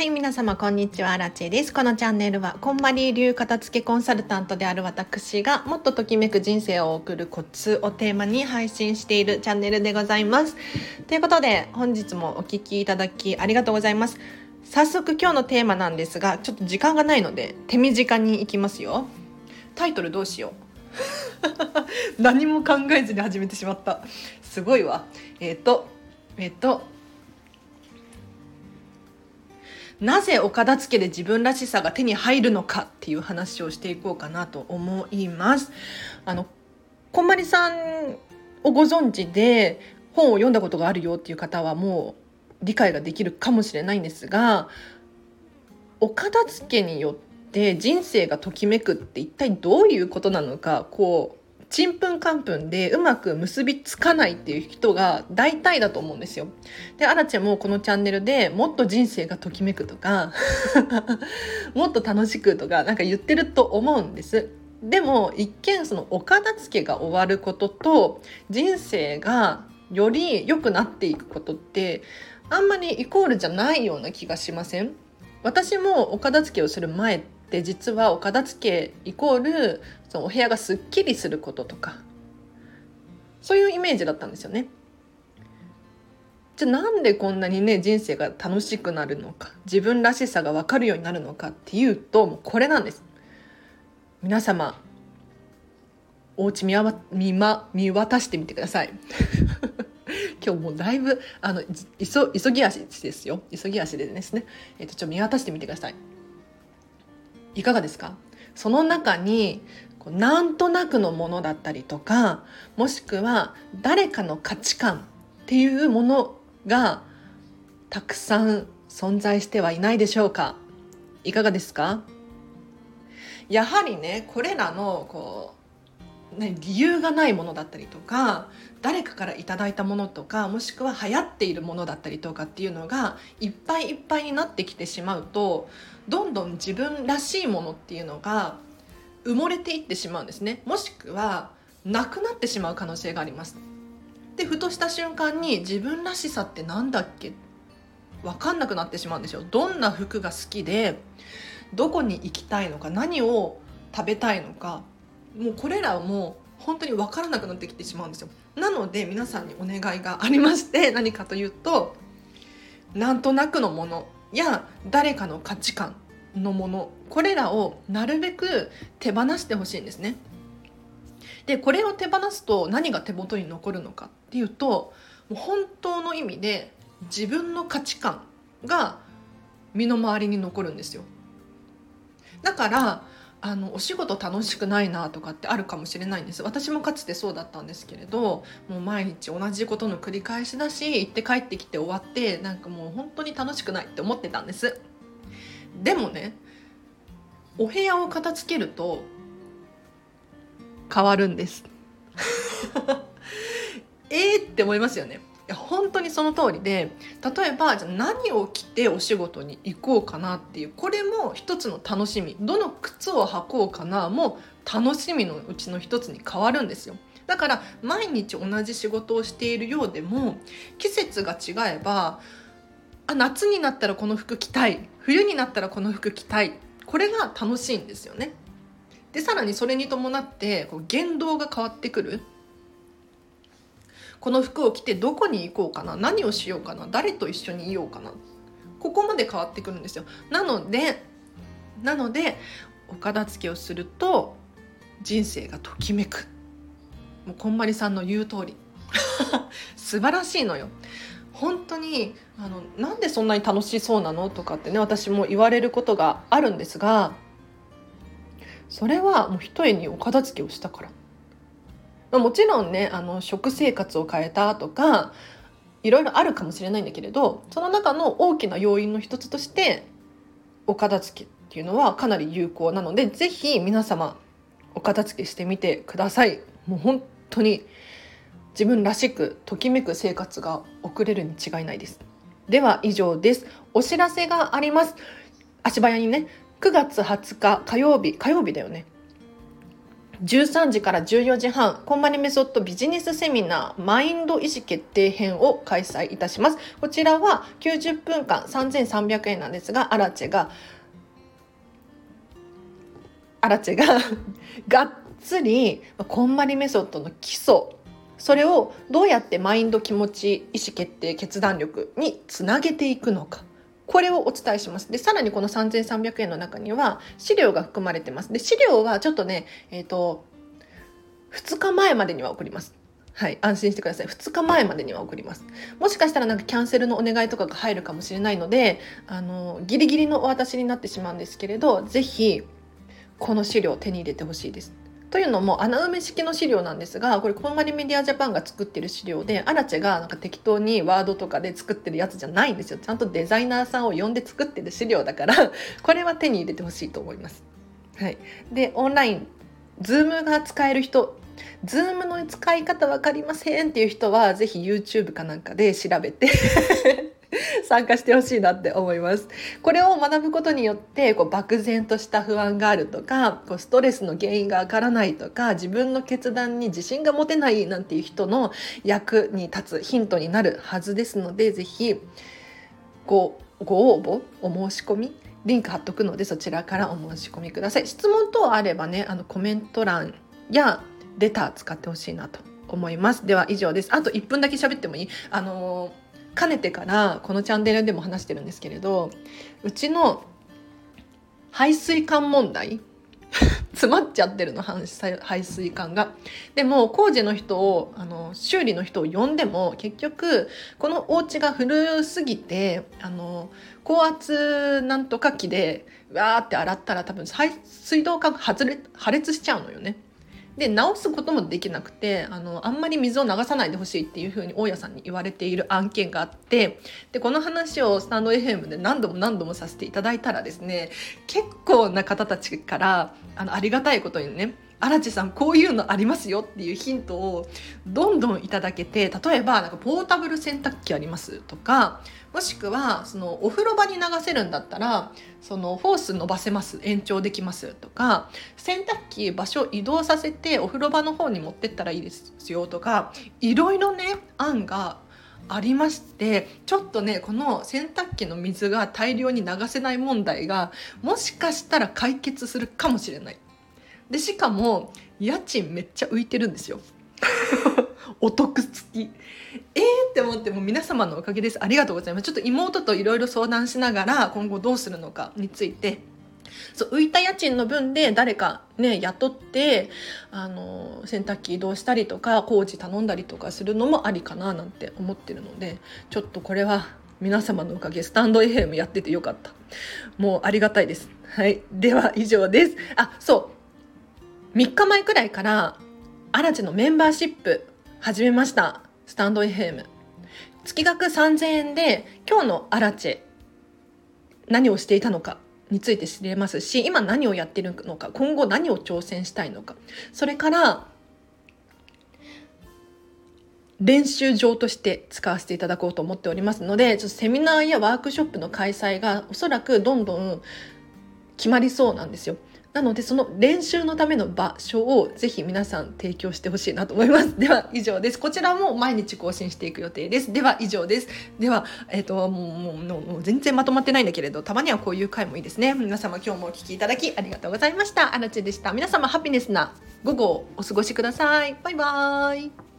はい、皆様こんにちは、アラチェです。このチャンネルは、こんまり流片付けコンサルタントである私が、もっとときめく人生を送るコツをテーマに配信しているチャンネルでございます。ということで、本日もお聴きいただきありがとうございます。早速今日のテーマなんですが、ちょっと時間がないので、手短に行きますよ。タイトルどうしよう。何も考えずに始めてしまった。すごいわ。えっ、ー、と、えっ、ー、と、なぜお片付けで自分らしさが手に入るのかっていう話をしていこうかなと思います。あのこんまりさんをご存知で本を読んだことがあるよっていう方はもう理解ができるかもしれないんですがお片付けによって人生がときめくって一体どういうことなのかこうちんぷんかんぷんでうまく結びつかないっていう人が大体だと思うんですよ。で、アラチェもこのチャンネルでもっと人生がときめくとか もっと楽しくとかなんか言ってると思うんです。でも一見そのお片付けが終わることと人生がより良くなっていくことってあんまりイコールじゃないような気がしません？私もお片付けをする前っで実はお片付けイコールそのお部屋がすっきりすることとかそういうイメージだったんですよね。じゃあなんでこんなにね人生が楽しくなるのか自分らしさが分かるようになるのかっていうともうこれなんです。皆様お家見わ見,、ま、見渡してみてください。今日もうだいぶあの急ぎ足ですよ急ぎ足でですね、えー、とちょっと見渡してみてください。いかがですか？その中になんとなくのものだったりとかもしくは誰かの価値観っていうものがたくさん存在してはいないでしょうか？いかがですか？やはりねこれらのこう、ね、理由がないものだったりとか誰かから頂いたものとかもしくは流行っているものだったりとかっていうのがいっぱいいっぱいになってきてしまうとどんどん自分らしいものっていうのが埋もれていってしまうんですね。もしくはなくなってしまう可能性があります。でふとした瞬間に自分らしさって何だっけ？分かんなくなってしまうんですよ。どんな服が好きでどこに行きたいのか何を食べたいのかもうこれらもう本当に分からなくなってきてしまうんですよなので皆さんにお願いがありまして 何かというとなんとなくのものや誰かの価値観のものこれらをなるべく手放してほしいんですね。でこれを手放すと何が手元に残るのかっていうともう本当の意味で自分の価値観が身の回りに残るんですよ。だからあのお仕事楽しくないなとかってあるかもしれないんです。私もかつてそうだったんですけれどもう毎日同じことの繰り返しだし行って帰ってきて終わってなんかもう本当に楽しくないって思ってたんです。でもねお部屋を片付けると変わるんです。えーって思いますよね。や本当にその通りで例えばじゃ何を着てお仕事に行こうかなっていうこれも一つの楽しみ。どの靴を履こうかなも楽しみのうちの一つに変わるんですよ。だから毎日同じ仕事をしているようでも季節が違えばあ夏になったらこの服着たい。冬になったらこの服着たい。これが楽しいんですよね。でさらにそれに伴ってこう言動が変わってくる。この服を着てどこに行こうかな？何をしようかな？誰と一緒にいようかな？ここまで変わってくるんですよ。なのでなのでお片付けをすると人生がときめく。もうこんまりさんの言う通り。素晴らしいのよ。本当にあのなんでそんなに楽しそうなの？とかってね私も言われることがあるんですがそれはもう一重にお片付けをしたから。まあ、もちろんねあの食生活を変えたとかいろいろあるかもしれないんだけれどその中の大きな要因の一つとしてお片付けっていうのはかなり有効なので是非皆様お片付けしてみてください。もう本当に自分らしくときめく生活が送れるに違いないです。では以上です。お知らせがあります。足早にね、9月20日火曜日、火曜日だよね。13時から14時半、コンマニメソッドビジネスセミナーマインド意思決定編を開催いたします。こちらは90分間3300円なんですが、アラチェが、アラチェが がっつりコンマリメソッドの基礎それをどうやってマインド気持ち意思決定決断力につなげていくのかこれをお伝えします。で、さらにこの3300円の中には資料が含まれてます。で、資料はちょっとね、えっ、ー、と、2日前までには送ります。はい、安心してください。2日前までには送ります。もしかしたらなんかキャンセルのお願いとかが入るかもしれないので、あの、ギリギリのお渡しになってしまうんですけれど、ぜひ、この資料を手に入れてほしいです。というのも穴埋め式の資料なんですがこれこんまりメディアジャパンが作ってる資料でアラチェがなんか適当にワードとかで作ってるやつじゃないんですよちゃんとデザイナーさんを呼んで作ってる資料だから これは手に入れてほしいと思います。はい、でオンライン Zoom が使える人 Zoom の使い方分かりませんっていう人は是非 YouTube かなんかで調べて参加してほしいなって思います。これを学ぶことによってこう漠然とした不安があるとかこうストレスの原因がわからないとか自分の決断に自信が持てないなんていう人の役に立つヒントになるはずですので是非ごご応募お申し込みリンク貼っとくのでそちらからお申し込みください。質問等あればねあのコメント欄やレター使ってほしいなと思います。では以上です。あと1分だけ喋ってもいい？あのーかねてからこのチャンネルでも話してるんですけれどうちの排水管問題 詰まっちゃってるの排水管が。でも工事の人をあの修理の人を呼んでも結局このお家が古すぎてあの高圧なんとか機でわーって洗ったら多分水道管が破裂しちゃうのよね。で直すこともできなくてあのあんまり水を流さないでほしいっていうふうに大家さんに言われている案件があってでこの話をスタンド FM で何度も何度もさせていただいたらですね結構な方たちからあのありがたいことにね荒地さんこういうのありますよっていうヒントをどんどんいただけて例えばなんかポータブル洗濯機ありますとかもしくはそのお風呂場に流せるんだったらそのホース伸ばせます延長できますとか洗濯機場所移動させてお風呂場の方に持ってったらいいですよとかいろいろね案がありましてちょっとねこの洗濯機の水が大量に流せない問題がもしかしたら解決するかもしれない。でしかも家賃めっちゃ浮いてるんですよ。お得付き。えーって思っても皆様のおかげです。ありがとうございます。ちょっと妹といろいろ相談しながら今後どうするのかについて。そう浮いた家賃の分で誰かね雇ってあの洗濯機移動したりとか工事頼んだりとかするのもありかななんて思ってるのでちょっとこれは皆様のおかげ。スタンド FM やっててよかった。もうありがたいです。はい。では以上です。あそう3日前くらいからアラチのメンバーシップ始めました。スタンド FM 月額3000円で今日のアラチェ何をしていたのかについて知れますし今何をやってるのか今後何を挑戦したいのか。それから練習場として使わせていただこうと思っておりますのでちょっとセミナーやワークショップの開催がおそらくどんどん決まりそうなんですよ。なのでその練習のための場所をぜひ皆さん提供してほしいなと思います。では以上です。こちらも毎日更新していく予定です。では以上です。では、えっ、ー、と、もうもうもう全然まとまってないんだけれど、たまにはこういう回もいいですね。皆様今日もお聴きいただきありがとうございました。あらちでした。皆様ハピネスな午後をお過ごしください。バイバーイ。